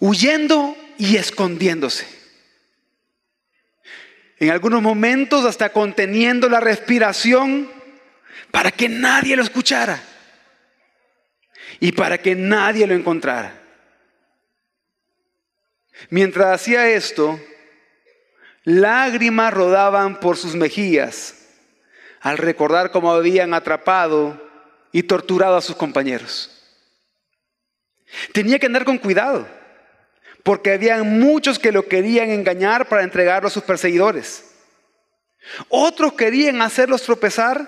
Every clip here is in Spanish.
huyendo y escondiéndose. En algunos momentos hasta conteniendo la respiración para que nadie lo escuchara y para que nadie lo encontrara. Mientras hacía esto, lágrimas rodaban por sus mejillas al recordar cómo habían atrapado y torturado a sus compañeros. Tenía que andar con cuidado, porque había muchos que lo querían engañar para entregarlo a sus perseguidores. Otros querían hacerlos tropezar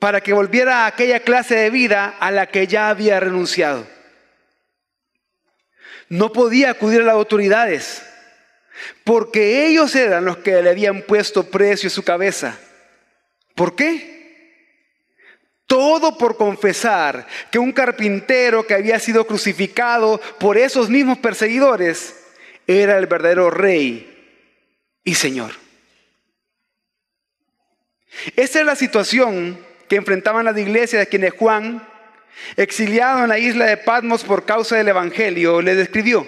para que volviera a aquella clase de vida a la que ya había renunciado. No podía acudir a las autoridades, porque ellos eran los que le habían puesto precio a su cabeza. ¿Por qué? Todo por confesar que un carpintero que había sido crucificado por esos mismos perseguidores era el verdadero rey y señor. Esa es la situación que enfrentaban las iglesias de quienes Juan, exiliado en la isla de Patmos por causa del Evangelio, le describió.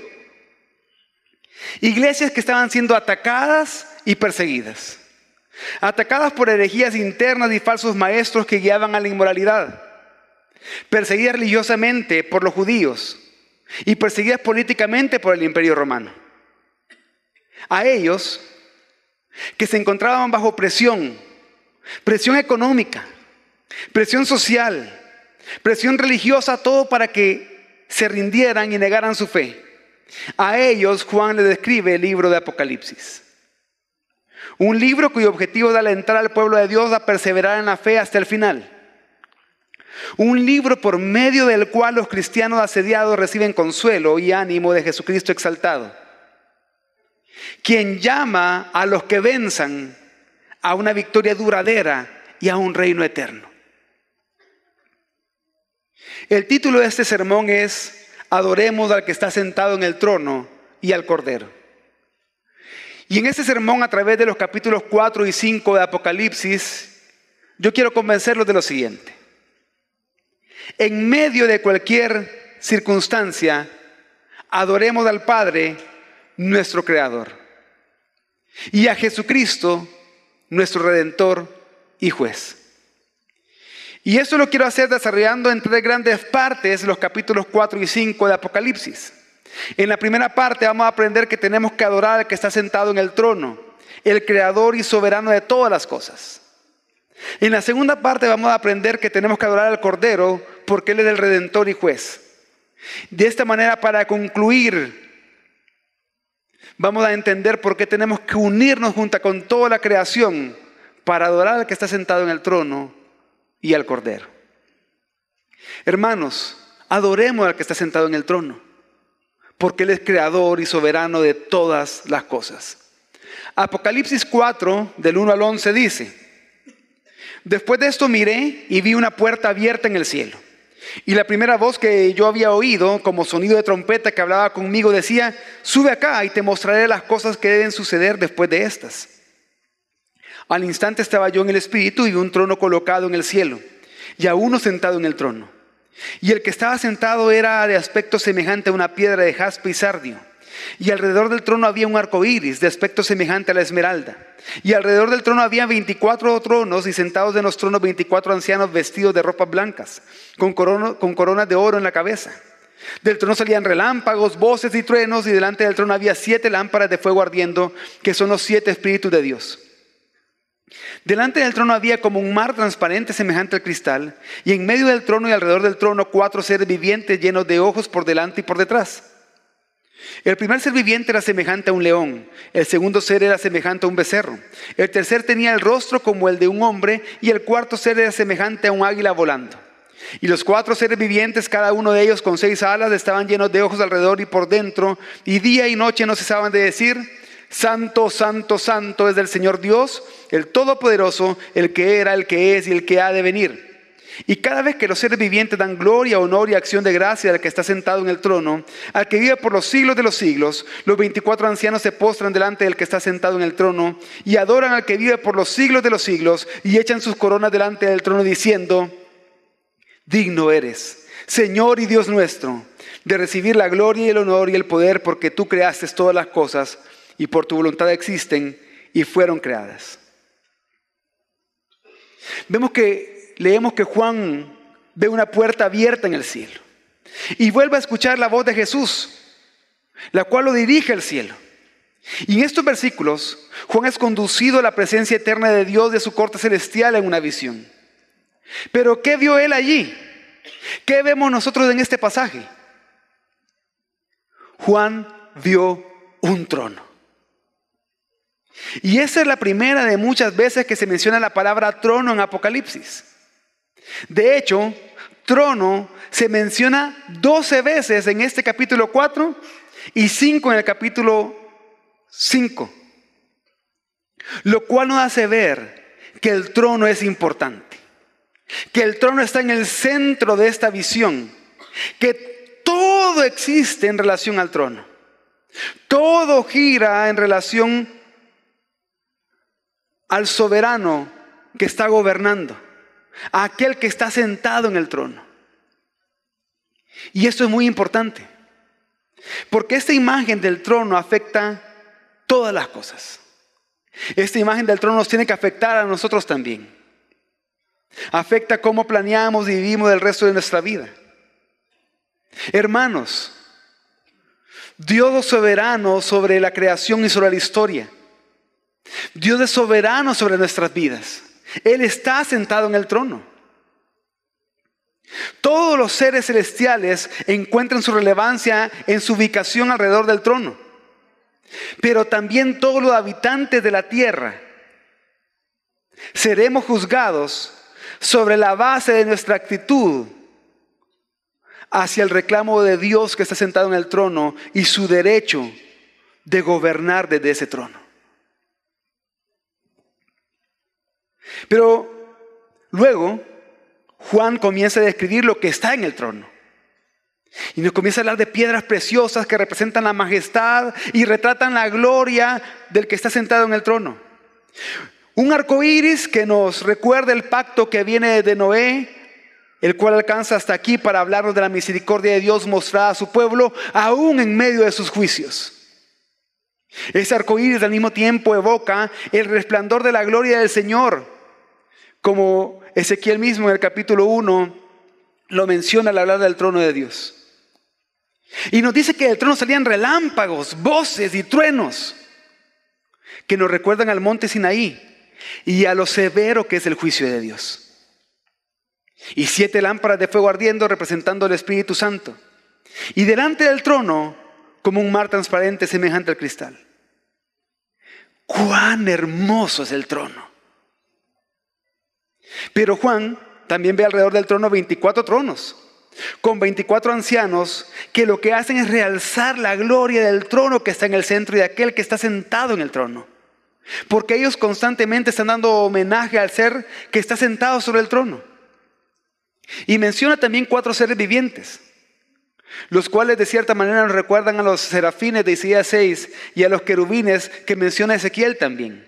Iglesias que estaban siendo atacadas y perseguidas. Atacadas por herejías internas y falsos maestros que guiaban a la inmoralidad. Perseguidas religiosamente por los judíos y perseguidas políticamente por el imperio romano. A ellos, que se encontraban bajo presión, presión económica, presión social, presión religiosa, todo para que se rindieran y negaran su fe. A ellos Juan le describe el libro de Apocalipsis. Un libro cuyo objetivo es alentar al pueblo de Dios a perseverar en la fe hasta el final. Un libro por medio del cual los cristianos asediados reciben consuelo y ánimo de Jesucristo exaltado. Quien llama a los que venzan a una victoria duradera y a un reino eterno. El título de este sermón es Adoremos al que está sentado en el trono y al Cordero. Y en este sermón, a través de los capítulos 4 y 5 de Apocalipsis, yo quiero convencerlos de lo siguiente. En medio de cualquier circunstancia, adoremos al Padre, nuestro Creador, y a Jesucristo, nuestro Redentor y Juez. Y eso lo quiero hacer desarrollando en tres grandes partes los capítulos 4 y 5 de Apocalipsis. En la primera parte vamos a aprender que tenemos que adorar al que está sentado en el trono, el creador y soberano de todas las cosas. En la segunda parte vamos a aprender que tenemos que adorar al Cordero porque Él es el redentor y juez. De esta manera, para concluir, vamos a entender por qué tenemos que unirnos junto con toda la creación para adorar al que está sentado en el trono y al Cordero. Hermanos, adoremos al que está sentado en el trono, porque Él es creador y soberano de todas las cosas. Apocalipsis 4, del 1 al 11 dice, Después de esto miré y vi una puerta abierta en el cielo. Y la primera voz que yo había oído, como sonido de trompeta que hablaba conmigo, decía, sube acá y te mostraré las cosas que deben suceder después de estas. Al instante estaba yo en el Espíritu y vi un trono colocado en el cielo, y a uno sentado en el trono. Y el que estaba sentado era de aspecto semejante a una piedra de jaspe y sardio. Y alrededor del trono había un arco iris de aspecto semejante a la esmeralda. Y alrededor del trono había veinticuatro tronos, y sentados en los tronos veinticuatro ancianos vestidos de ropas blancas, con, con coronas de oro en la cabeza. Del trono salían relámpagos, voces y truenos, y delante del trono había siete lámparas de fuego ardiendo, que son los siete espíritus de Dios. Delante del trono había como un mar transparente semejante al cristal, y en medio del trono y alrededor del trono cuatro seres vivientes llenos de ojos por delante y por detrás. El primer ser viviente era semejante a un león, el segundo ser era semejante a un becerro, el tercer tenía el rostro como el de un hombre y el cuarto ser era semejante a un águila volando. Y los cuatro seres vivientes, cada uno de ellos con seis alas, estaban llenos de ojos alrededor y por dentro, y día y noche no cesaban de decir, Santo, santo, santo es del Señor Dios, el Todopoderoso, el que era, el que es y el que ha de venir. Y cada vez que los seres vivientes dan gloria, honor y acción de gracia al que está sentado en el trono, al que vive por los siglos de los siglos, los 24 ancianos se postran delante del que está sentado en el trono y adoran al que vive por los siglos de los siglos y echan sus coronas delante del trono diciendo, digno eres, Señor y Dios nuestro de recibir la gloria y el honor y el poder porque tú creaste todas las cosas y por tu voluntad existen y fueron creadas. Vemos que leemos que Juan ve una puerta abierta en el cielo y vuelve a escuchar la voz de Jesús, la cual lo dirige al cielo. Y en estos versículos, Juan es conducido a la presencia eterna de Dios de su corte celestial en una visión. Pero ¿qué vio él allí? ¿Qué vemos nosotros en este pasaje? Juan vio un trono. Y esa es la primera de muchas veces que se menciona la palabra trono en Apocalipsis. De hecho, trono se menciona 12 veces en este capítulo 4 y 5 en el capítulo 5. Lo cual nos hace ver que el trono es importante, que el trono está en el centro de esta visión, que todo existe en relación al trono. Todo gira en relación al soberano que está gobernando, a aquel que está sentado en el trono. Y esto es muy importante, porque esta imagen del trono afecta todas las cosas. Esta imagen del trono nos tiene que afectar a nosotros también. Afecta cómo planeamos y vivimos el resto de nuestra vida. Hermanos, Dios soberano sobre la creación y sobre la historia. Dios es soberano sobre nuestras vidas. Él está sentado en el trono. Todos los seres celestiales encuentran su relevancia en su ubicación alrededor del trono pero también todos los habitantes de la tierra seremos juzgados sobre la base de nuestra actitud hacia el reclamo de Dios que está sentado en el trono y su derecho de gobernar desde ese trono. Pero luego Juan comienza a describir lo que está en el trono. Y nos comienza a hablar de piedras preciosas que representan la majestad y retratan la gloria del que está sentado en el trono. Un arco iris que nos recuerda el pacto que viene de Noé, el cual alcanza hasta aquí para hablarnos de la misericordia de Dios mostrada a su pueblo, aún en medio de sus juicios. Ese arco iris al mismo tiempo evoca el resplandor de la gloria del Señor, como Ezequiel mismo en el capítulo 1 lo menciona al hablar del trono de Dios. Y nos dice que del trono salían relámpagos, voces y truenos que nos recuerdan al monte Sinaí y a lo severo que es el juicio de Dios. Y siete lámparas de fuego ardiendo representando el Espíritu Santo. Y delante del trono como un mar transparente semejante al cristal. Cuán hermoso es el trono. Pero Juan también ve alrededor del trono 24 tronos con 24 ancianos que lo que hacen es realzar la gloria del trono que está en el centro y de aquel que está sentado en el trono. Porque ellos constantemente están dando homenaje al ser que está sentado sobre el trono. Y menciona también cuatro seres vivientes, los cuales de cierta manera nos recuerdan a los serafines de Isaías 6 y a los querubines que menciona Ezequiel también.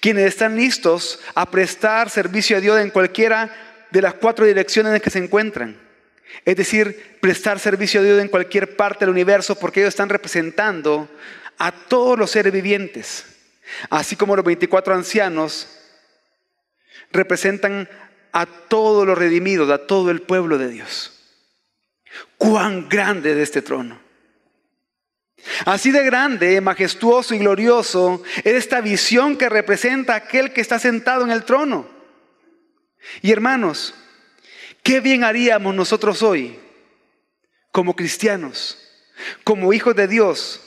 Quienes están listos a prestar servicio a Dios en cualquiera de las cuatro direcciones en que se encuentran. Es decir, prestar servicio a Dios en cualquier parte del universo porque ellos están representando a todos los seres vivientes. Así como los 24 ancianos representan a todos los redimidos, a todo el pueblo de Dios. Cuán grande es este trono. Así de grande, majestuoso y glorioso es esta visión que representa aquel que está sentado en el trono. Y hermanos, ¿qué bien haríamos nosotros hoy como cristianos, como hijos de Dios,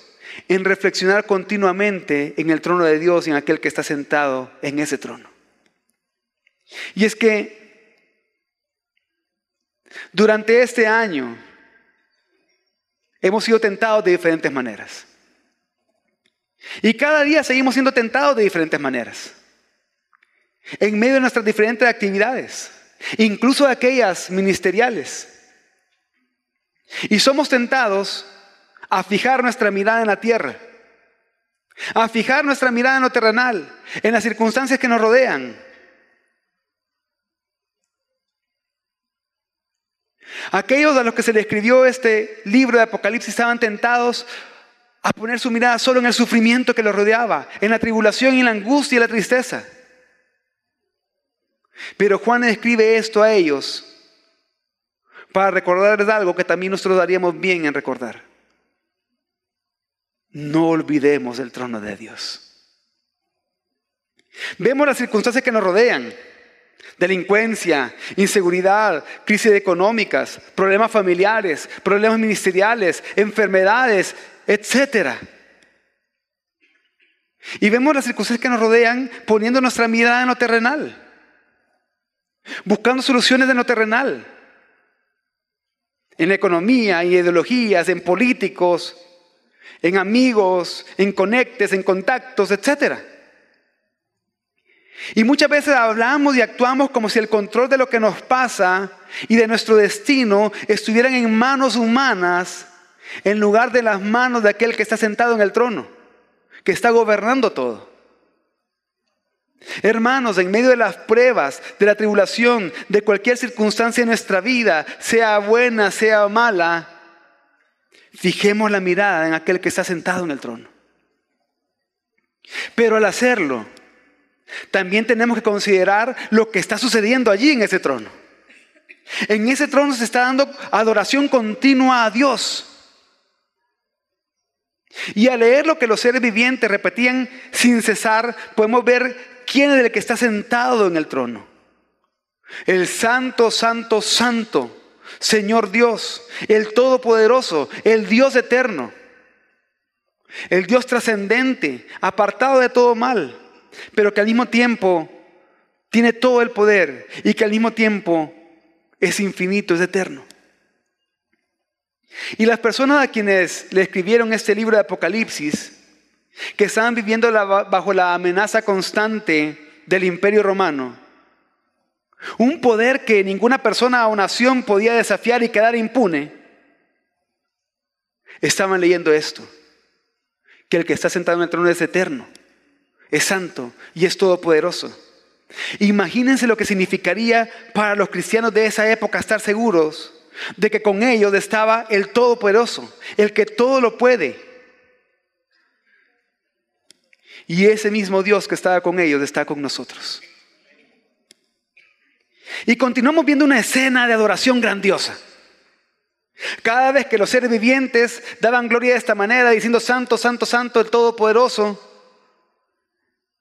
en reflexionar continuamente en el trono de Dios y en aquel que está sentado en ese trono? Y es que durante este año hemos sido tentados de diferentes maneras. Y cada día seguimos siendo tentados de diferentes maneras en medio de nuestras diferentes actividades, incluso aquellas ministeriales. Y somos tentados a fijar nuestra mirada en la tierra, a fijar nuestra mirada en lo terrenal, en las circunstancias que nos rodean. Aquellos a los que se le escribió este libro de Apocalipsis estaban tentados a poner su mirada solo en el sufrimiento que los rodeaba, en la tribulación y en la angustia y la tristeza. Pero Juan escribe esto a ellos para recordarles algo que también nosotros daríamos bien en recordar. No olvidemos el trono de Dios. Vemos las circunstancias que nos rodean. Delincuencia, inseguridad, crisis económicas, problemas familiares, problemas ministeriales, enfermedades, etc. Y vemos las circunstancias que nos rodean poniendo nuestra mirada en lo terrenal, buscando soluciones en lo terrenal, en economía, en ideologías, en políticos, en amigos, en conectes, en contactos, etcétera. Y muchas veces hablamos y actuamos como si el control de lo que nos pasa y de nuestro destino estuvieran en manos humanas en lugar de las manos de aquel que está sentado en el trono, que está gobernando todo. Hermanos, en medio de las pruebas, de la tribulación, de cualquier circunstancia en nuestra vida, sea buena, sea mala, fijemos la mirada en aquel que está sentado en el trono. Pero al hacerlo, también tenemos que considerar lo que está sucediendo allí en ese trono. En ese trono se está dando adoración continua a Dios. Y al leer lo que los seres vivientes repetían sin cesar, podemos ver quién es el que está sentado en el trono. El santo, santo, santo, Señor Dios, el Todopoderoso, el Dios eterno, el Dios trascendente, apartado de todo mal pero que al mismo tiempo tiene todo el poder y que al mismo tiempo es infinito, es eterno. Y las personas a quienes le escribieron este libro de Apocalipsis, que estaban viviendo bajo la amenaza constante del imperio romano, un poder que ninguna persona o nación podía desafiar y quedar impune, estaban leyendo esto, que el que está sentado en el trono es eterno es santo y es todopoderoso. Imagínense lo que significaría para los cristianos de esa época estar seguros de que con ellos estaba el Todopoderoso, el que todo lo puede. Y ese mismo Dios que estaba con ellos está con nosotros. Y continuamos viendo una escena de adoración grandiosa. Cada vez que los seres vivientes daban gloria de esta manera, diciendo Santo, Santo, Santo, el Todopoderoso,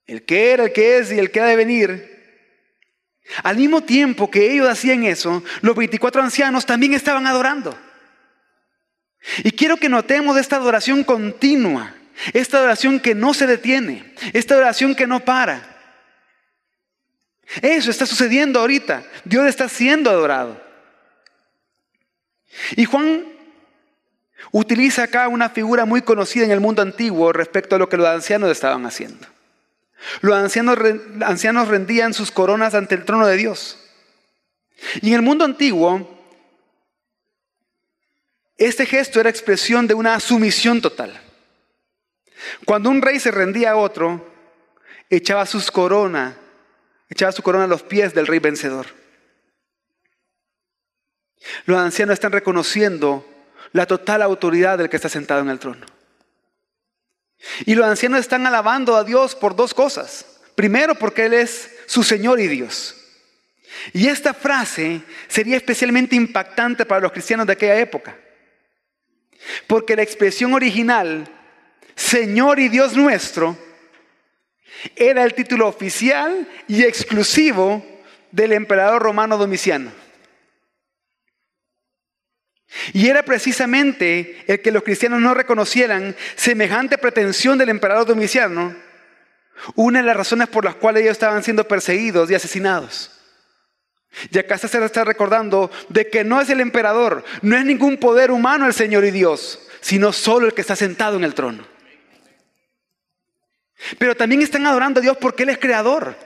el que era, el que es y el que ha de venir. Al mismo tiempo que ellos hacían eso, los 24 ancianos también estaban adorando. Y quiero que notemos esta adoración continua, esta adoración que no se detiene, esta adoración que no para. Eso está sucediendo ahorita. Dios está siendo adorado. Y Juan utiliza acá una figura muy conocida en el mundo antiguo respecto a lo que los ancianos estaban haciendo. Los ancianos, rendían sus coronas ante el trono de Dios. Y en el mundo antiguo, este gesto era expresión de una sumisión total. Cuando un rey se rendía a otro, echaba sus coronas, echaba su corona a los pies del rey vencedor. Los ancianos están reconociendo la total autoridad del que está sentado en el trono. Y los ancianos están alabando a Dios por dos cosas. Primero, porque Él es su Señor y Dios. Y esta frase sería especialmente impactante para los cristianos de aquella época. Porque la expresión original, Señor y Dios nuestro, era el título oficial y exclusivo del emperador romano Domiciano. Y era precisamente el que los cristianos no reconocieran semejante pretensión del emperador Domiciano, una de las razones por las cuales ellos estaban siendo perseguidos y asesinados. Y acá se está recordando de que no es el emperador, no es ningún poder humano el Señor y Dios, sino solo el que está sentado en el trono. Pero también están adorando a Dios porque Él es creador.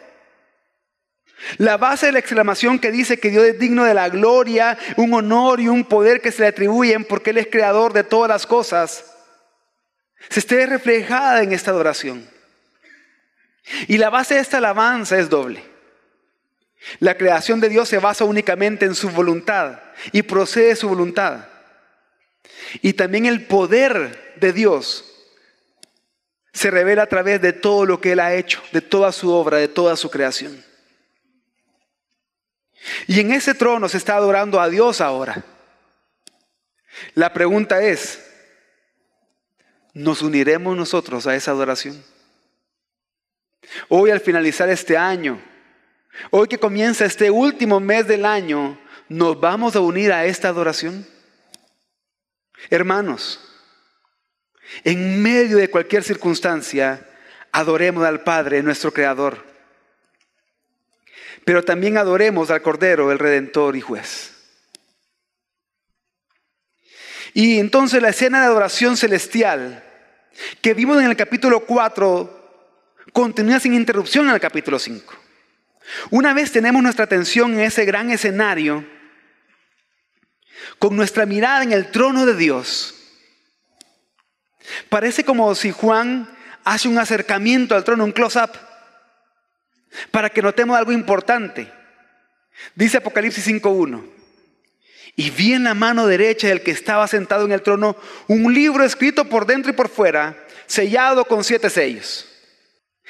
La base de la exclamación que dice que Dios es digno de la gloria, un honor y un poder que se le atribuyen porque Él es creador de todas las cosas, se esté reflejada en esta adoración. Y la base de esta alabanza es doble. La creación de Dios se basa únicamente en su voluntad y procede de su voluntad. Y también el poder de Dios se revela a través de todo lo que Él ha hecho, de toda su obra, de toda su creación. Y en ese trono se está adorando a Dios ahora. La pregunta es, ¿nos uniremos nosotros a esa adoración? Hoy al finalizar este año, hoy que comienza este último mes del año, ¿nos vamos a unir a esta adoración? Hermanos, en medio de cualquier circunstancia, adoremos al Padre, nuestro Creador. Pero también adoremos al Cordero, el Redentor y Juez. Y entonces la escena de adoración celestial que vimos en el capítulo 4 continúa sin interrupción en el capítulo 5. Una vez tenemos nuestra atención en ese gran escenario, con nuestra mirada en el trono de Dios, parece como si Juan hace un acercamiento al trono, un close-up, para que notemos algo importante. Dice Apocalipsis 5.1, y vi en la mano derecha del que estaba sentado en el trono un libro escrito por dentro y por fuera, sellado con siete sellos.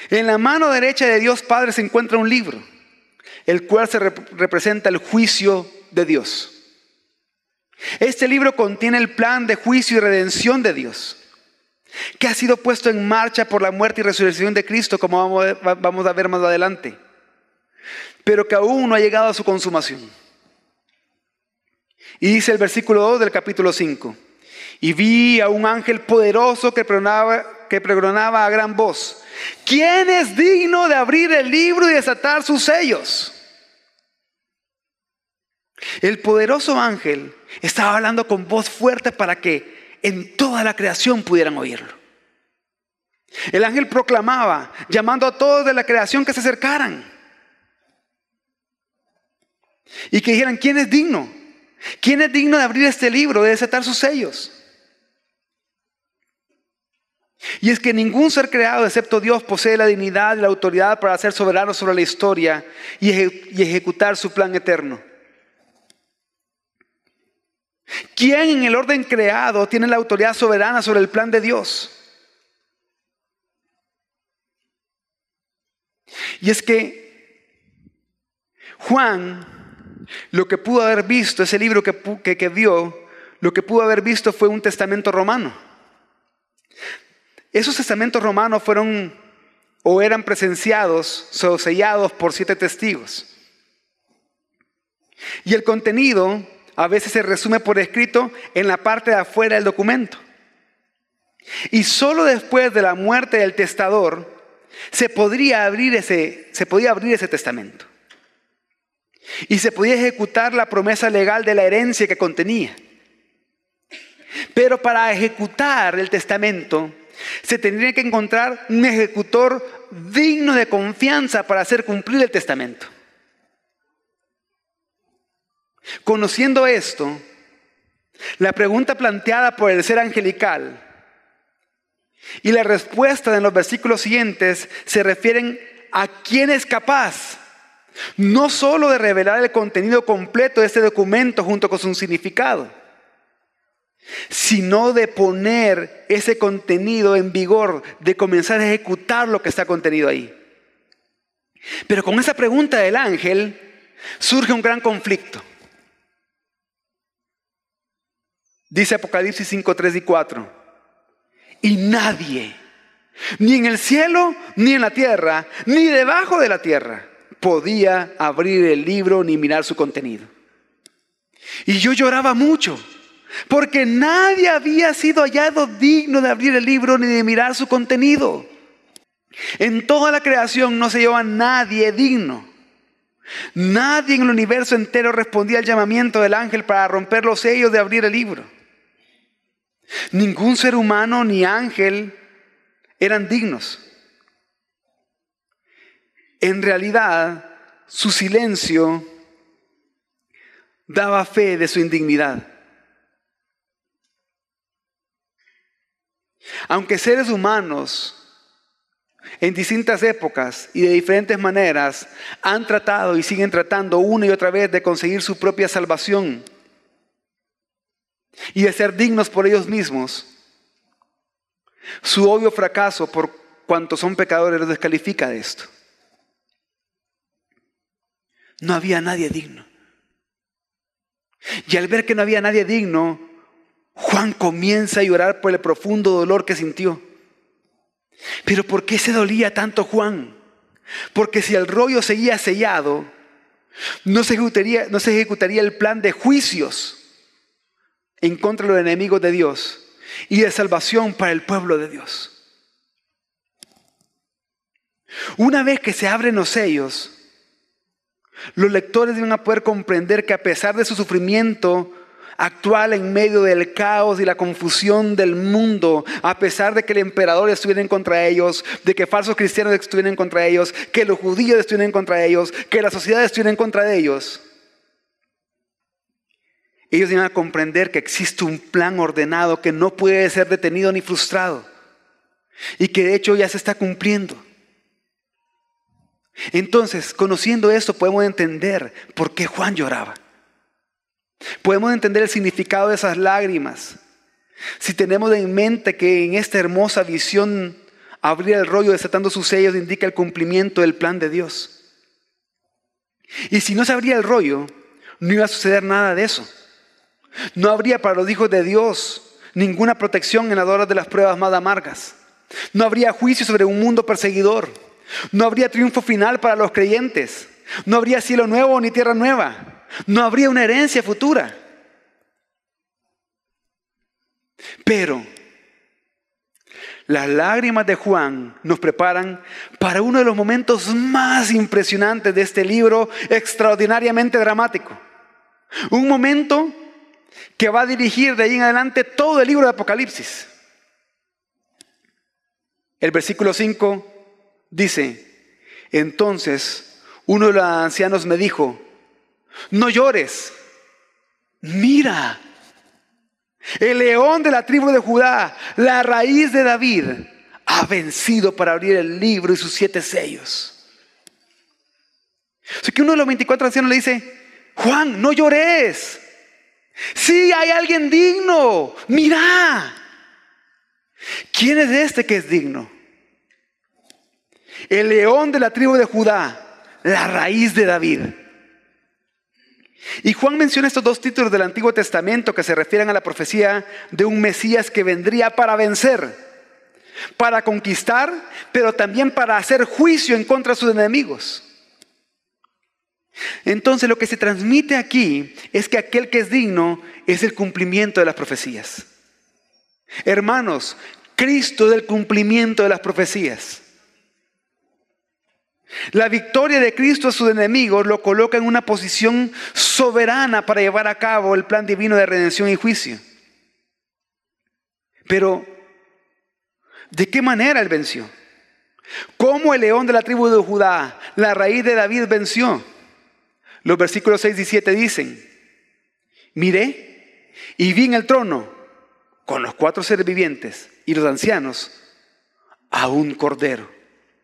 En la mano derecha de Dios Padre se encuentra un libro, el cual se representa el juicio de Dios. Este libro contiene el plan de juicio y redención de Dios, que ha sido puesto en marcha por la muerte y resurrección de Cristo, como vamos a ver más adelante, pero que aún no ha llegado a su consumación. Y dice el versículo 2 del capítulo 5, y vi a un ángel poderoso que que pregonaba a gran voz, ¿Quién es digno de abrir el libro y desatar sus sellos? El poderoso ángel estaba hablando con voz fuerte para que en toda la creación pudieran oírlo. El ángel proclamaba, llamando a todos de la creación que se acercaran. Y que dijeran, ¿quién es digno? ¿Quién es digno de abrir este libro, de desatar sus sellos? Y es que ningún ser creado excepto Dios posee la dignidad y la autoridad para ser soberano sobre la historia y, ejecutar su plan eterno. ¿Quién en el orden creado tiene la autoridad soberana sobre el plan de Dios? Y es que Juan, lo que pudo haber visto, ese libro que, que, vio, lo que pudo haber visto fue un testamento romano. Esos testamentos romanos fueron o eran presenciados o sellados por siete testigos. Y el contenido a veces se resume por escrito en la parte de afuera del documento. Y solo después de la muerte del testador se podría abrir ese, se podía abrir ese testamento. Y se podía ejecutar la promesa legal de la herencia que contenía. Pero para ejecutar el testamento se tendría que encontrar un ejecutor digno de confianza para hacer cumplir el testamento. Conociendo esto, la pregunta planteada por el ser angelical y la respuesta en los versículos siguientes se refieren a quién es capaz no solo de revelar el contenido completo de este documento junto con su significado, sino de poner ese contenido en vigor, de comenzar a ejecutar lo que está contenido ahí. Pero con esa pregunta del ángel surge un gran conflicto. Dice Apocalipsis 5, 3 y 4. Y nadie, ni en el cielo, ni en la tierra, ni debajo de la tierra, podía abrir el libro ni mirar su contenido. Y yo lloraba mucho porque nadie había sido hallado digno de abrir el libro ni de mirar su contenido. En toda la creación no se llevaba nadie digno. Nadie en el universo entero respondía al llamamiento del ángel para romper los sellos de abrir el libro. Ningún ser humano ni ángel eran dignos. En realidad, su silencio daba fe de su indignidad. Aunque seres humanos en distintas épocas y de diferentes maneras han tratado y siguen tratando una y otra vez de conseguir su propia salvación y de ser dignos por ellos mismos, su obvio fracaso por cuanto son pecadores los descalifica de esto. No había nadie digno. Y al ver que no había nadie digno, Juan comienza a llorar por el profundo dolor que sintió. Pero ¿por qué se dolía tanto Juan? Porque si el rollo seguía sellado, no se ejecutaría, no se ejecutaría el plan de juicios en contra de los enemigos de Dios y de salvación para el pueblo de Dios. Una vez que se abren los sellos, los lectores deben poder comprender que a pesar de su sufrimiento, actual en medio del caos y la confusión del mundo, a pesar de que el emperador estuviera en contra de ellos, de que falsos cristianos estuvieran en contra de ellos, que los judíos estuvieran en contra de ellos, que la sociedad estuviera en contra de ellos. Ellos iban a comprender que existe un plan ordenado que no puede ser detenido ni frustrado y que de hecho ya se está cumpliendo. Entonces, conociendo esto, podemos entender por qué Juan lloraba. Podemos entender el significado de esas lágrimas. Si tenemos en mente que en esta hermosa visión abrir el rollo desatando sus sellos indica el cumplimiento del plan de Dios. Y si no se abría el rollo, no iba a suceder nada de eso. No habría para los hijos de Dios ninguna protección en las horas de las pruebas más amargas. No habría juicio sobre un mundo perseguidor. No habría triunfo final para los creyentes. No habría cielo nuevo ni tierra nueva. No habría una herencia futura. Pero las lágrimas de Juan nos preparan para uno de los momentos más impresionantes de este libro, extraordinariamente dramático. Un momento que va a dirigir de ahí en adelante todo el libro de Apocalipsis. El versículo 5 dice, entonces uno de los ancianos me dijo, no llores. Mira, el león de la tribu de Judá, la raíz de David, ha vencido para abrir el libro y sus siete sellos. Así que uno de los 24 ancianos le dice, Juan, no llores. Sí, hay alguien digno. Mira. ¿Quién es este que es digno? El león de la tribu de Judá, la raíz de David. Y Juan menciona estos dos títulos del Antiguo Testamento que se refieren a la profecía de un Mesías que vendría para vencer, para conquistar, pero también para hacer juicio en contra de sus enemigos. Entonces lo que se transmite aquí es que aquel que es digno es el cumplimiento de las profecías. Hermanos, Cristo es el cumplimiento de las profecías. La victoria de Cristo a sus enemigos lo coloca en una posición soberana para llevar a cabo el plan divino de redención y juicio. Pero, ¿de qué manera él venció? ¿Cómo el león de la tribu de Judá, la raíz de David, venció? Los versículos 6 y 7 dicen, miré y vi en el trono con los cuatro seres vivientes y los ancianos a un cordero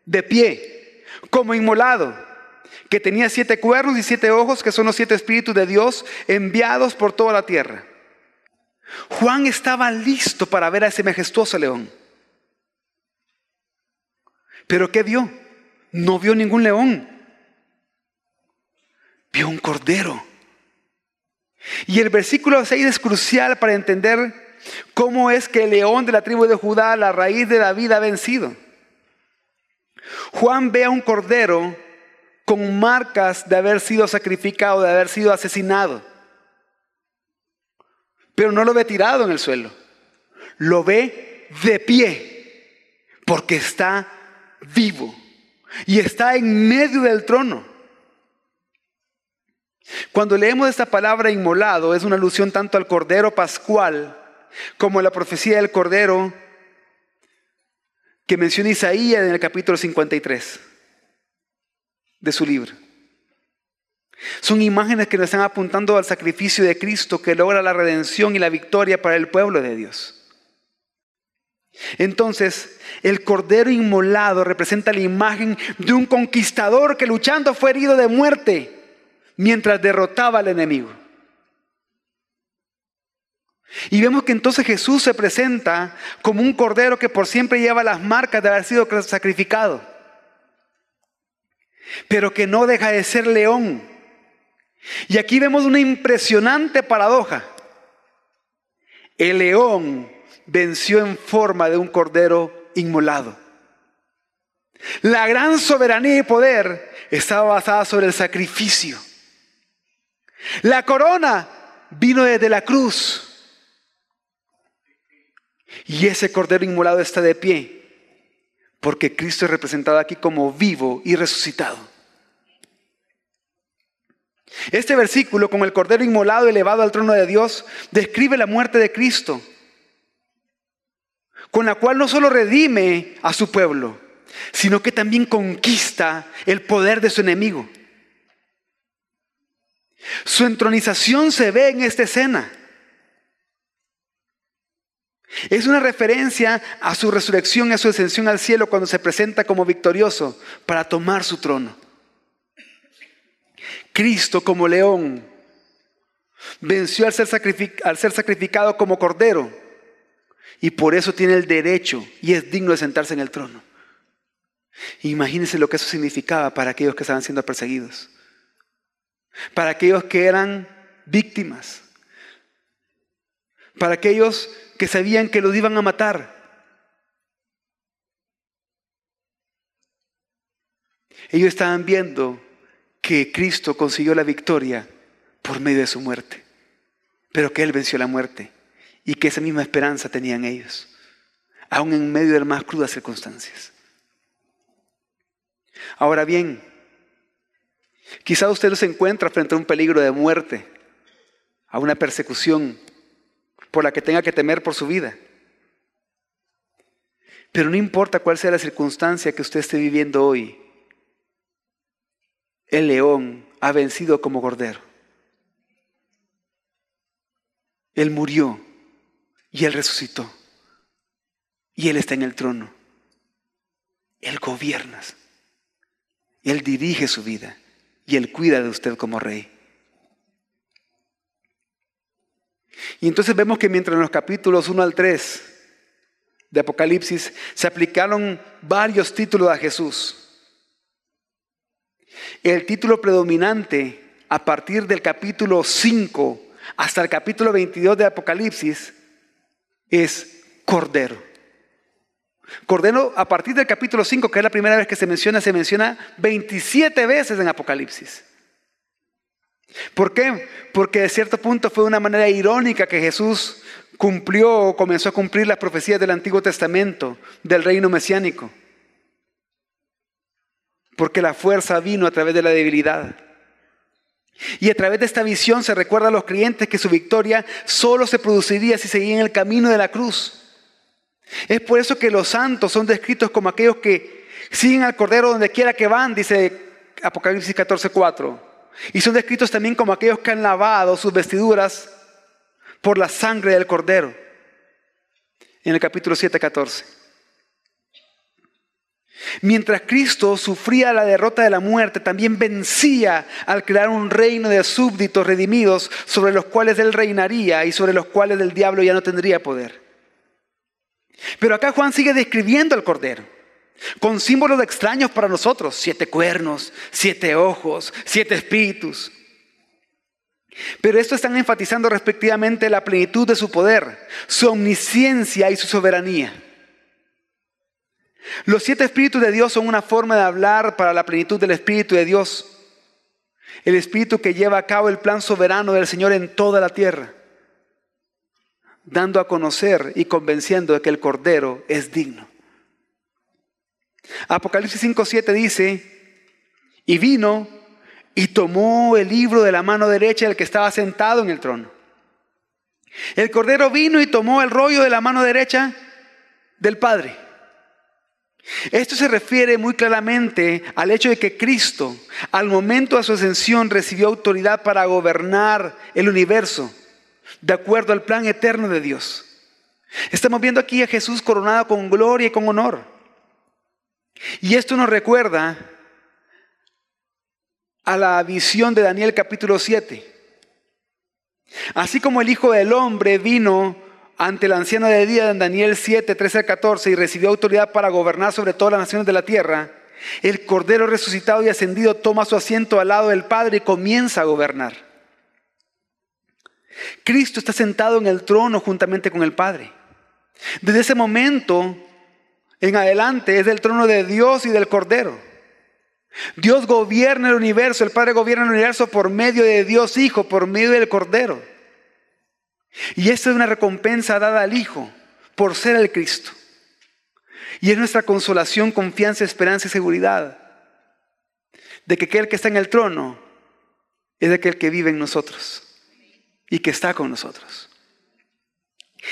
de pie como inmolado, que tenía siete cuernos y siete ojos, que son los siete espíritus de Dios enviados por toda la tierra. Juan estaba listo para ver a ese majestuoso león. Pero ¿qué vio? No vio ningún león. Vio un cordero. Y el versículo 6 es crucial para entender cómo es que el león de la tribu de Judá, la raíz de David, ha vencido. Juan ve a un cordero con marcas de haber sido sacrificado, de haber sido asesinado. Pero no lo ve tirado en el suelo. Lo ve de pie, porque está vivo y está en medio del trono. Cuando leemos esta palabra inmolado, es una alusión tanto al cordero pascual como a la profecía del cordero que menciona Isaías en el capítulo 53 de su libro. Son imágenes que nos están apuntando al sacrificio de Cristo que logra la redención y la victoria para el pueblo de Dios. Entonces, el cordero inmolado representa la imagen de un conquistador que luchando fue herido de muerte mientras derrotaba al enemigo. Y vemos que entonces Jesús se presenta como un cordero que por siempre lleva las marcas de haber sido sacrificado, pero que no deja de ser león. Y aquí vemos una impresionante paradoja. El león venció en forma de un cordero inmolado. La gran soberanía y poder estaba basada sobre el sacrificio. La corona vino desde la cruz. Y ese cordero inmolado está de pie porque Cristo es representado aquí como vivo y resucitado. Este versículo, como el cordero inmolado elevado al trono de Dios, describe la muerte de Cristo con la cual no solo redime a su pueblo, sino que también conquista el poder de su enemigo. Su entronización se ve en esta escena. Es una referencia a su resurrección y a su ascensión al cielo cuando se presenta como victorioso para tomar su trono. Cristo como león venció al ser, al ser sacrificado como cordero y por eso tiene el derecho y es digno de sentarse en el trono. Imagínense lo que eso significaba para aquellos que estaban siendo perseguidos, para aquellos que eran víctimas, para aquellos que sabían que los iban a matar. Ellos estaban viendo que Cristo consiguió la victoria por medio de su muerte, pero que Él venció la muerte y que esa misma esperanza tenían ellos, aún en medio de las más crudas circunstancias. Ahora bien, quizá usted se encuentra frente a un peligro de muerte, a una persecución por la que tenga que temer por su vida. Pero no importa cuál sea la circunstancia que usted esté viviendo hoy, el león ha vencido como cordero. Él murió y Él resucitó. Y Él está en el trono. Él gobierna. Él dirige su vida. Y Él cuida de usted como rey. Y entonces vemos que mientras en los capítulos 1 al 3 de Apocalipsis se aplicaron varios títulos a Jesús. El título predominante a partir del capítulo 5 hasta el capítulo 22 de Apocalipsis es Cordero. Cordero, a partir del capítulo 5, que es la primera vez que se menciona, se menciona 27 veces en Apocalipsis. ¿Por qué? Porque de cierto punto fue una manera irónica que Jesús cumplió o comenzó a cumplir las profecías del Antiguo Testamento, del reino mesiánico. Porque la fuerza vino a través de la debilidad. Y a través de esta visión se recuerda a los creyentes que su victoria solo se produciría si seguían el camino de la cruz. Es por eso que los santos son descritos como aquellos que siguen al Cordero donde quiera que van, dice Apocalipsis 14:4. Y son descritos también como aquellos que han lavado sus vestiduras por la sangre del Cordero. En el capítulo 7:14. Mientras Cristo sufría la derrota de la muerte, también vencía al crear un reino de súbditos redimidos sobre los cuales Él reinaría y sobre los cuales el diablo ya no tendría poder. Pero acá Juan sigue describiendo al Cordero, con símbolos extraños para nosotros, siete cuernos, siete ojos, siete espíritus. Pero esto están enfatizando respectivamente la plenitud de su poder, su omnisciencia y su soberanía. Los siete espíritus de Dios son una forma de hablar para la plenitud del Espíritu de Dios. El Espíritu que lleva a cabo el plan soberano del Señor en toda la tierra, dando a conocer y convenciendo de que el Cordero es digno. Apocalipsis 5.7 dice, y vino y tomó el libro de la mano derecha del que estaba sentado en el trono. El Cordero vino y tomó el rollo de la mano derecha del Padre. Esto se refiere muy claramente al hecho de que Cristo, al momento de su ascensión, recibió autoridad para gobernar el universo, de acuerdo al plan eterno de Dios. Estamos viendo aquí a Jesús coronado con gloria y con honor. Y esto nos recuerda a la visión de Daniel capítulo 7. Así como el Hijo del Hombre vino ante el anciano de día en Daniel 7, 13 al 14 y recibió autoridad para gobernar sobre todas las naciones de la tierra, el Cordero resucitado y ascendido toma su asiento al lado del Padre y comienza a gobernar. Cristo está sentado en el trono juntamente con el Padre. Desde ese momento en adelante es del trono de Dios y del Cordero. Dios gobierna el universo, el Padre gobierna el universo por medio de Dios Hijo, por medio del Cordero. Y esta es una recompensa dada al Hijo por ser el Cristo. Y es nuestra consolación, confianza, esperanza y seguridad de que aquel que está en el trono es aquel que vive en nosotros y que está con nosotros.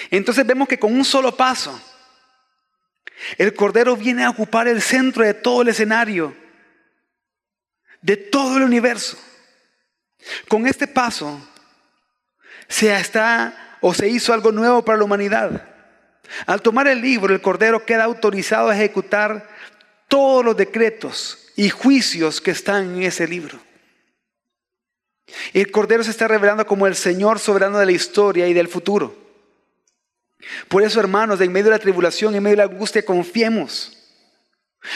Entonces vemos que con un solo paso, el Cordero viene a ocupar el centro de todo el escenario, de todo el universo. Con este paso se está o se hizo algo nuevo para la humanidad. Al tomar el libro, el Cordero queda autorizado a ejecutar todos los decretos y juicios que están en ese libro. El Cordero se está revelando como el Señor soberano de la historia y del futuro. Por eso, hermanos, en medio de la tribulación, en medio de la angustia, confiemos.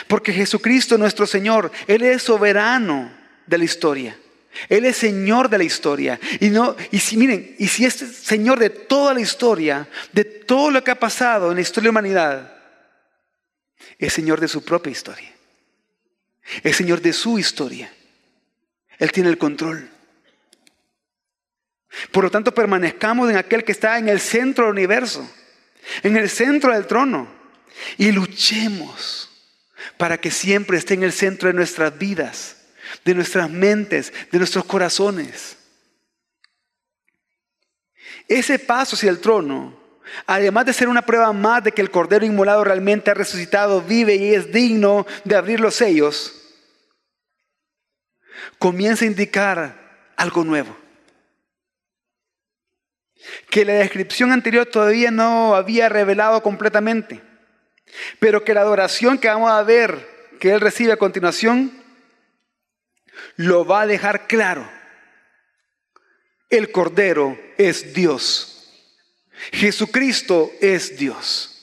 Porque Jesucristo, nuestro Señor, Él es soberano de la historia. Él es Señor de la historia. Y, no, y si miren, y si es Señor de toda la historia, de todo lo que ha pasado en la historia de la humanidad, es Señor de su propia historia. Es Señor de su historia. Él tiene el control. Por lo tanto, permanezcamos en aquel que está en el centro del universo, en el centro del trono, y luchemos para que siempre esté en el centro de nuestras vidas de nuestras mentes, de nuestros corazones. Ese paso hacia el trono, además de ser una prueba más de que el Cordero Inmolado realmente ha resucitado, vive y es digno de abrir los sellos, comienza a indicar algo nuevo. Que la descripción anterior todavía no había revelado completamente, pero que la adoración que vamos a ver que Él recibe a continuación lo va a dejar claro. El Cordero es Dios. Jesucristo es Dios.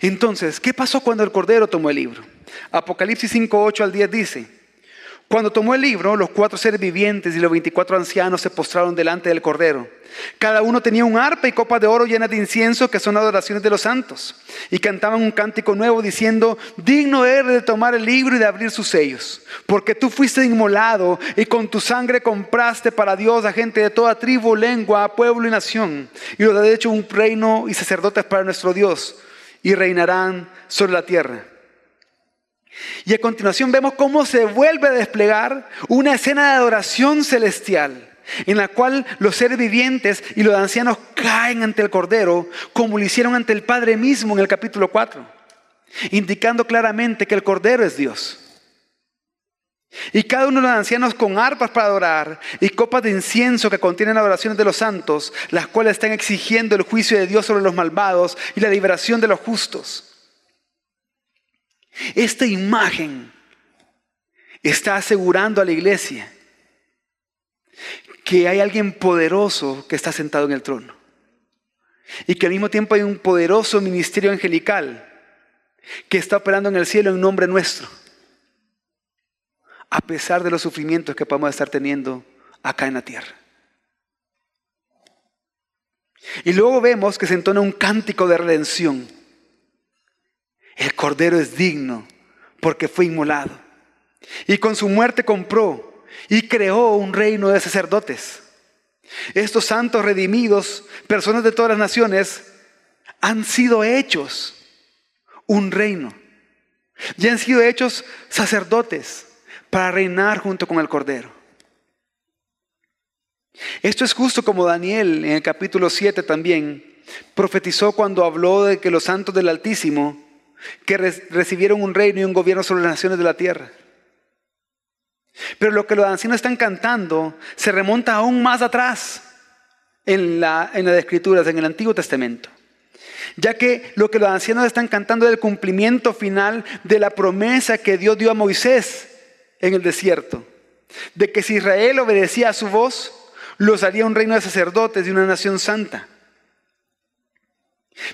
Entonces, ¿qué pasó cuando el Cordero tomó el libro? Apocalipsis 5, 8 al 10 dice, cuando tomó el libro, los cuatro seres vivientes y los veinticuatro ancianos se postraron delante del Cordero. Cada uno tenía un arpa y copas de oro llenas de incienso, que son adoraciones de los santos. Y cantaban un cántico nuevo diciendo, digno eres de tomar el libro y de abrir sus sellos, porque tú fuiste inmolado y con tu sangre compraste para Dios a gente de toda tribu, lengua, pueblo y nación. Y los has hecho un reino y sacerdotes para nuestro Dios, y reinarán sobre la tierra. Y a continuación vemos cómo se vuelve a desplegar una escena de adoración celestial en la cual los seres vivientes y los ancianos caen ante el Cordero como lo hicieron ante el Padre mismo en el capítulo 4, indicando claramente que el Cordero es Dios. Y cada uno de los ancianos con arpas para adorar y copas de incienso que contienen adoraciones de los santos, las cuales están exigiendo el juicio de Dios sobre los malvados y la liberación de los justos. Esta imagen está asegurando a la iglesia que hay alguien poderoso que está sentado en el trono. Y que al mismo tiempo hay un poderoso ministerio angelical que está operando en el cielo en nombre nuestro. A pesar de los sufrimientos que podemos estar teniendo acá en la tierra. Y luego vemos que se entona un cántico de redención. El Cordero es digno porque fue inmolado. Y con su muerte compró y creó un reino de sacerdotes. Estos santos redimidos, personas de todas las naciones, han sido hechos un reino. Y han sido hechos sacerdotes para reinar junto con el Cordero. Esto es justo como Daniel en el capítulo 7 también profetizó cuando habló de que los santos del Altísimo que recibieron un reino y un gobierno sobre las naciones de la tierra. Pero lo que los ancianos están cantando se remonta aún más atrás en, la, en las escrituras, en el Antiguo Testamento. ya que lo que los ancianos están cantando es el cumplimiento final de la promesa que Dios dio a Moisés en el desierto, de que si Israel obedecía a su voz, los haría un reino de sacerdotes y una nación santa.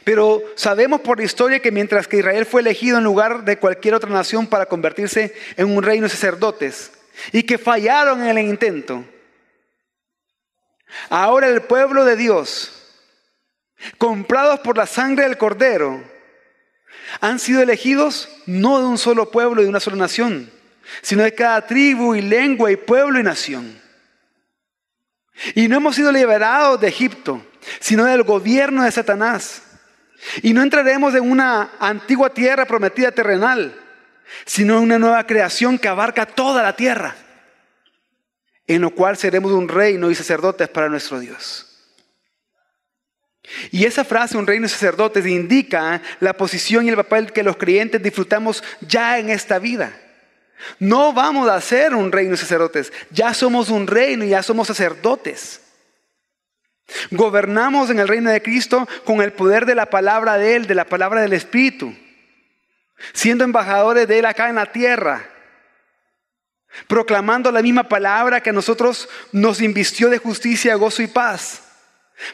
Pero sabemos por la historia que mientras que Israel fue elegido en lugar de cualquier otra nación para convertirse en un reino de sacerdotes y que fallaron en el intento, ahora el pueblo de Dios, comprados por la sangre del cordero, han sido elegidos no de un solo pueblo y de una sola nación, sino de cada tribu y lengua y pueblo y nación. Y no hemos sido liberados de Egipto, sino del gobierno de Satanás. Y no entraremos en una antigua tierra prometida terrenal, sino en una nueva creación que abarca toda la tierra, en lo cual seremos un reino y sacerdotes para nuestro Dios. Y esa frase, un reino y sacerdotes, indica la posición y el papel que los creyentes disfrutamos ya en esta vida. No vamos a ser un reino y sacerdotes, ya somos un reino y ya somos sacerdotes. Gobernamos en el reino de Cristo con el poder de la palabra de Él, de la palabra del Espíritu, siendo embajadores de Él acá en la tierra, proclamando la misma palabra que a nosotros nos invistió de justicia, gozo y paz,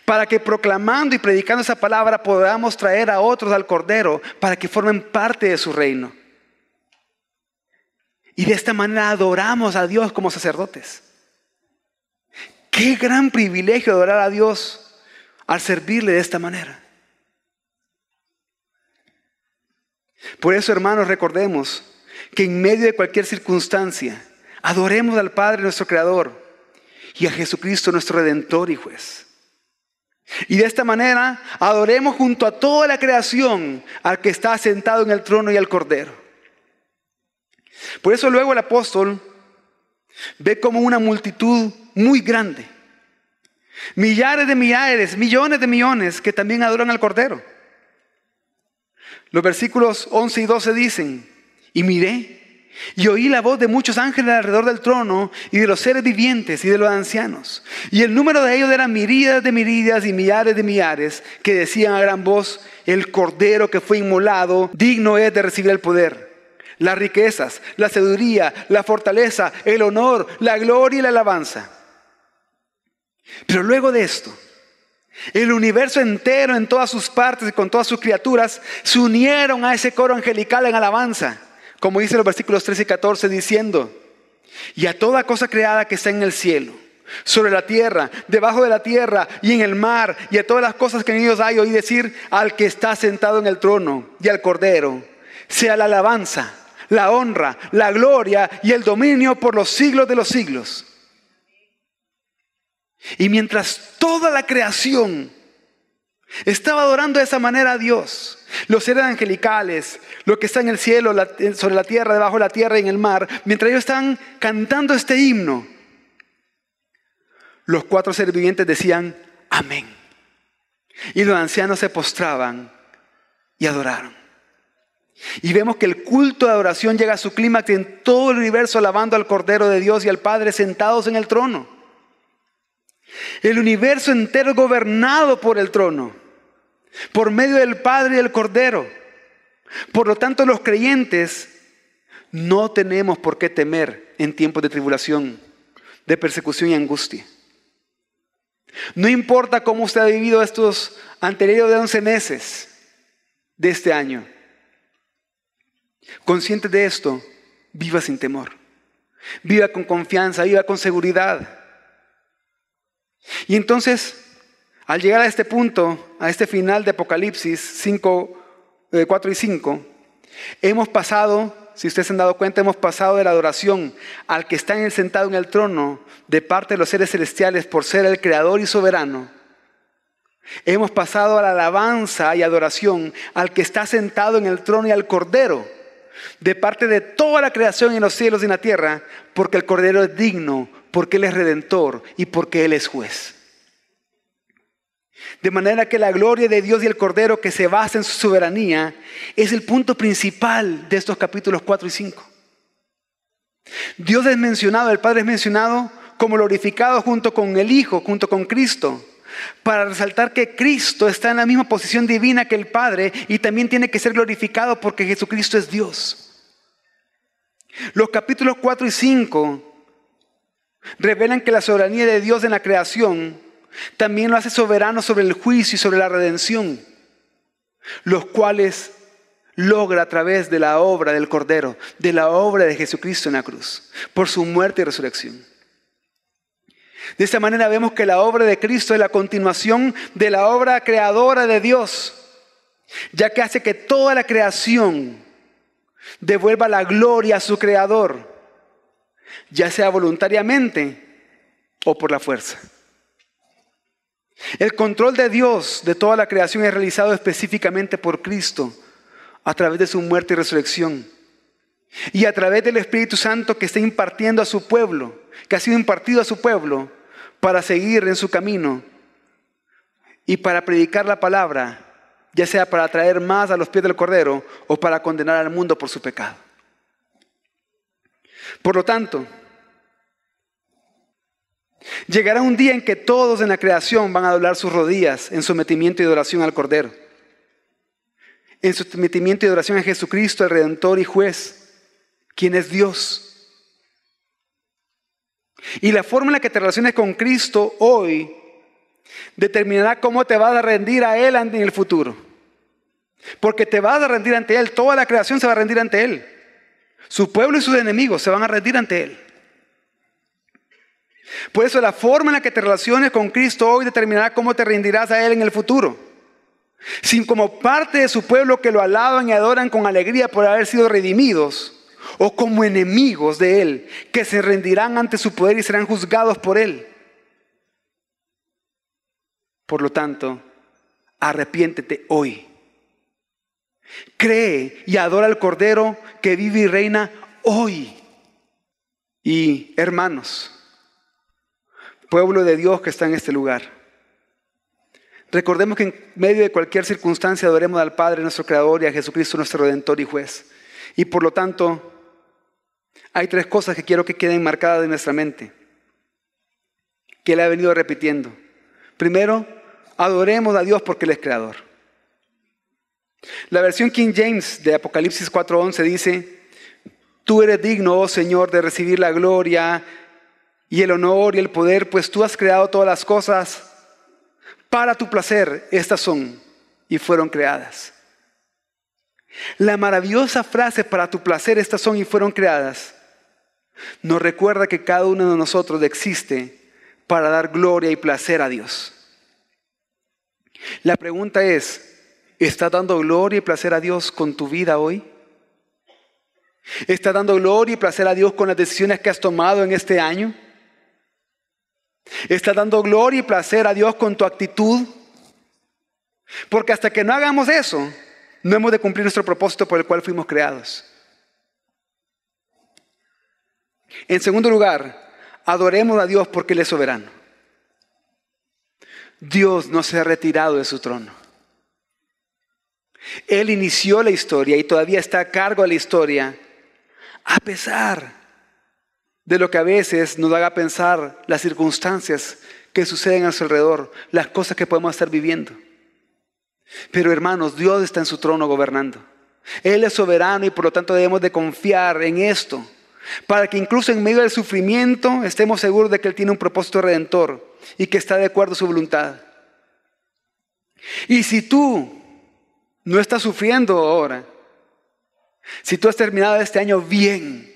para que proclamando y predicando esa palabra podamos traer a otros al Cordero para que formen parte de su reino. Y de esta manera adoramos a Dios como sacerdotes. Qué gran privilegio adorar a Dios al servirle de esta manera. Por eso, hermanos, recordemos que en medio de cualquier circunstancia, adoremos al Padre nuestro Creador y a Jesucristo nuestro Redentor y Juez. Y de esta manera adoremos junto a toda la creación al que está sentado en el trono y al Cordero. Por eso luego el apóstol ve como una multitud muy grande. Millares de millares, millones de millones que también adoran al Cordero. Los versículos 11 y 12 dicen, y miré y oí la voz de muchos ángeles alrededor del trono y de los seres vivientes y de los ancianos. Y el número de ellos eran miríadas de miríadas y millares de millares que decían a gran voz, el Cordero que fue inmolado, digno es de recibir el poder las riquezas, la sabiduría, la fortaleza, el honor, la gloria y la alabanza. Pero luego de esto, el universo entero en todas sus partes y con todas sus criaturas se unieron a ese coro angelical en alabanza, como dice los versículos 13 y 14 diciendo, y a toda cosa creada que está en el cielo, sobre la tierra, debajo de la tierra y en el mar, y a todas las cosas que en ellos hay, oí decir al que está sentado en el trono y al cordero, sea la alabanza la honra, la gloria y el dominio por los siglos de los siglos. Y mientras toda la creación estaba adorando de esa manera a Dios, los seres angelicales, lo que está en el cielo, sobre la tierra, debajo de la tierra y en el mar, mientras ellos están cantando este himno, los cuatro seres vivientes decían, amén. Y los ancianos se postraban y adoraron. Y vemos que el culto de adoración llega a su clímax en todo el universo alabando al Cordero de Dios y al Padre sentados en el trono. El universo entero gobernado por el trono, por medio del Padre y del Cordero. Por lo tanto, los creyentes no tenemos por qué temer en tiempos de tribulación, de persecución y angustia. No importa cómo usted ha vivido estos anteriores de 11 meses de este año. Consciente de esto, viva sin temor. Viva con confianza, viva con seguridad. Y entonces, al llegar a este punto, a este final de Apocalipsis 5, 4 eh, y 5, hemos pasado, si ustedes se han dado cuenta, hemos pasado de la adoración al que está sentado en el trono de parte de los seres celestiales por ser el creador y soberano. Hemos pasado a la alabanza y adoración al que está sentado en el trono y al cordero de parte de toda la creación en los cielos y en la tierra, porque el Cordero es digno, porque Él es redentor y porque Él es juez. De manera que la gloria de Dios y el Cordero que se basa en su soberanía es el punto principal de estos capítulos 4 y 5. Dios es mencionado, el Padre es mencionado como glorificado junto con el Hijo, junto con Cristo, para resaltar que Cristo está en la misma posición divina que el Padre y también tiene que ser glorificado porque Jesucristo es Dios. Los capítulos 4 y 5 revelan que la soberanía de Dios en la creación también lo hace soberano sobre el juicio y sobre la redención, los cuales logra a través de la obra del Cordero, de la obra de Jesucristo en la cruz, por su muerte y resurrección. De esta manera vemos que la obra de Cristo es la continuación de la obra creadora de Dios, ya que hace que toda la creación devuelva la gloria a su creador, ya sea voluntariamente o por la fuerza. El control de Dios de toda la creación es realizado específicamente por Cristo a través de su muerte y resurrección. Y a través del Espíritu Santo que está impartiendo a su pueblo, que ha sido impartido a su pueblo para seguir en su camino y para predicar la palabra, ya sea para traer más a los pies del Cordero o para condenar al mundo por su pecado. Por lo tanto, llegará un día en que todos en la creación van a doblar sus rodillas en sometimiento y adoración al Cordero, en sometimiento y adoración a Jesucristo, el Redentor y Juez, quien es Dios. Y la forma en la que te relaciones con Cristo hoy determinará cómo te vas a rendir a Él en el futuro. Porque te vas a rendir ante Él, toda la creación se va a rendir ante Él. Su pueblo y sus enemigos se van a rendir ante Él. Por eso la forma en la que te relaciones con Cristo hoy determinará cómo te rendirás a Él en el futuro. Sin como parte de su pueblo que lo alaban y adoran con alegría por haber sido redimidos, o como enemigos de Él, que se rendirán ante su poder y serán juzgados por Él. Por lo tanto, arrepiéntete hoy. Cree y adora al Cordero que vive y reina hoy. Y hermanos, pueblo de Dios que está en este lugar, recordemos que en medio de cualquier circunstancia adoremos al Padre, nuestro Creador, y a Jesucristo, nuestro Redentor y Juez. Y por lo tanto, hay tres cosas que quiero que queden marcadas en nuestra mente, que Él ha venido repitiendo. Primero, adoremos a Dios porque Él es creador. La versión King James de Apocalipsis 4:11 dice, tú eres digno, oh Señor, de recibir la gloria y el honor y el poder, pues tú has creado todas las cosas para tu placer. Estas son y fueron creadas. La maravillosa frase para tu placer, estas son y fueron creadas, nos recuerda que cada uno de nosotros existe para dar gloria y placer a Dios. La pregunta es, ¿estás dando gloria y placer a Dios con tu vida hoy? ¿Estás dando gloria y placer a Dios con las decisiones que has tomado en este año? ¿Estás dando gloria y placer a Dios con tu actitud? Porque hasta que no hagamos eso, no hemos de cumplir nuestro propósito por el cual fuimos creados. En segundo lugar, adoremos a Dios porque Él es soberano. Dios no se ha retirado de su trono. Él inició la historia y todavía está a cargo de la historia, a pesar de lo que a veces nos haga pensar las circunstancias que suceden a su alrededor, las cosas que podemos estar viviendo. Pero hermanos, Dios está en su trono gobernando. Él es soberano y por lo tanto debemos de confiar en esto para que incluso en medio del sufrimiento estemos seguros de que Él tiene un propósito redentor y que está de acuerdo a su voluntad. Y si tú no estás sufriendo ahora, si tú has terminado este año bien,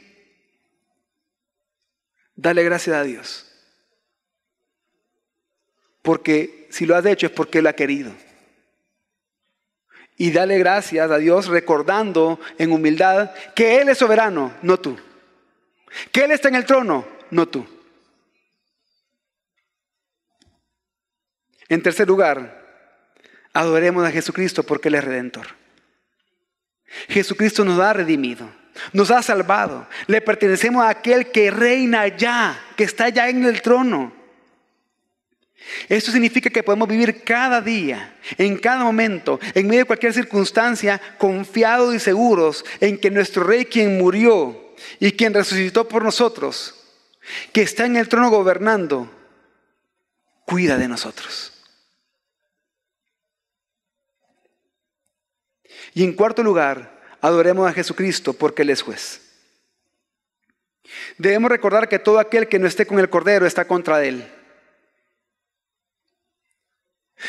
dale gracias a Dios. Porque si lo has hecho es porque Él ha querido. Y dale gracias a Dios recordando en humildad que Él es soberano, no tú. Que Él está en el trono, no tú. En tercer lugar, adoremos a Jesucristo porque Él es redentor. Jesucristo nos ha redimido, nos ha salvado. Le pertenecemos a aquel que reina ya, que está ya en el trono. Esto significa que podemos vivir cada día, en cada momento, en medio de cualquier circunstancia, confiados y seguros en que nuestro Rey, quien murió, y quien resucitó por nosotros, que está en el trono gobernando, cuida de nosotros. Y en cuarto lugar, adoremos a Jesucristo porque Él es juez. Debemos recordar que todo aquel que no esté con el Cordero está contra Él.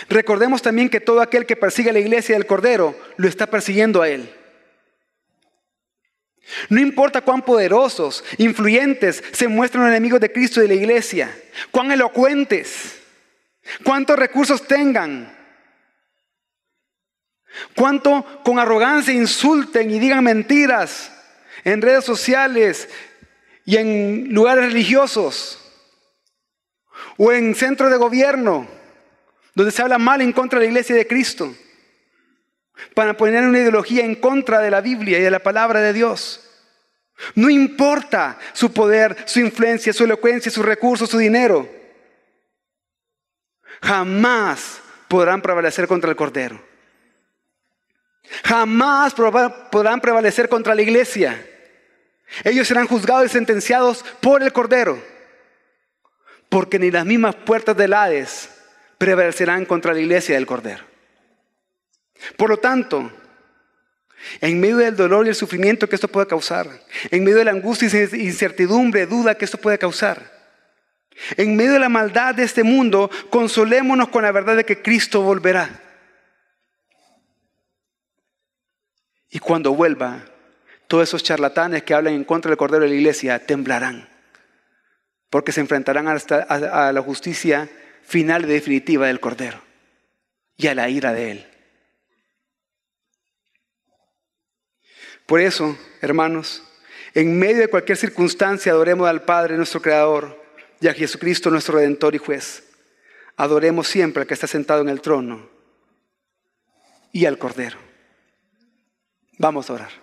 Recordemos también que todo aquel que persigue a la iglesia del Cordero lo está persiguiendo a Él. No importa cuán poderosos, influyentes se muestran los enemigos de Cristo y de la iglesia, cuán elocuentes, cuántos recursos tengan, cuánto con arrogancia insulten y digan mentiras en redes sociales y en lugares religiosos o en centros de gobierno donde se habla mal en contra de la iglesia de Cristo para poner una ideología en contra de la Biblia y de la palabra de Dios. No importa su poder, su influencia, su elocuencia, sus recursos, su dinero. Jamás podrán prevalecer contra el Cordero. Jamás podrán prevalecer contra la iglesia. Ellos serán juzgados y sentenciados por el Cordero. Porque ni las mismas puertas del Hades prevalecerán contra la iglesia del Cordero. Por lo tanto, en medio del dolor y el sufrimiento que esto puede causar, en medio de la angustia y incertidumbre, duda que esto puede causar, en medio de la maldad de este mundo, consolémonos con la verdad de que Cristo volverá. Y cuando vuelva, todos esos charlatanes que hablan en contra del Cordero de la Iglesia temblarán, porque se enfrentarán a la justicia final y definitiva del Cordero y a la ira de Él. Por eso, hermanos, en medio de cualquier circunstancia adoremos al Padre nuestro Creador y a Jesucristo nuestro Redentor y Juez. Adoremos siempre al que está sentado en el trono y al Cordero. Vamos a orar.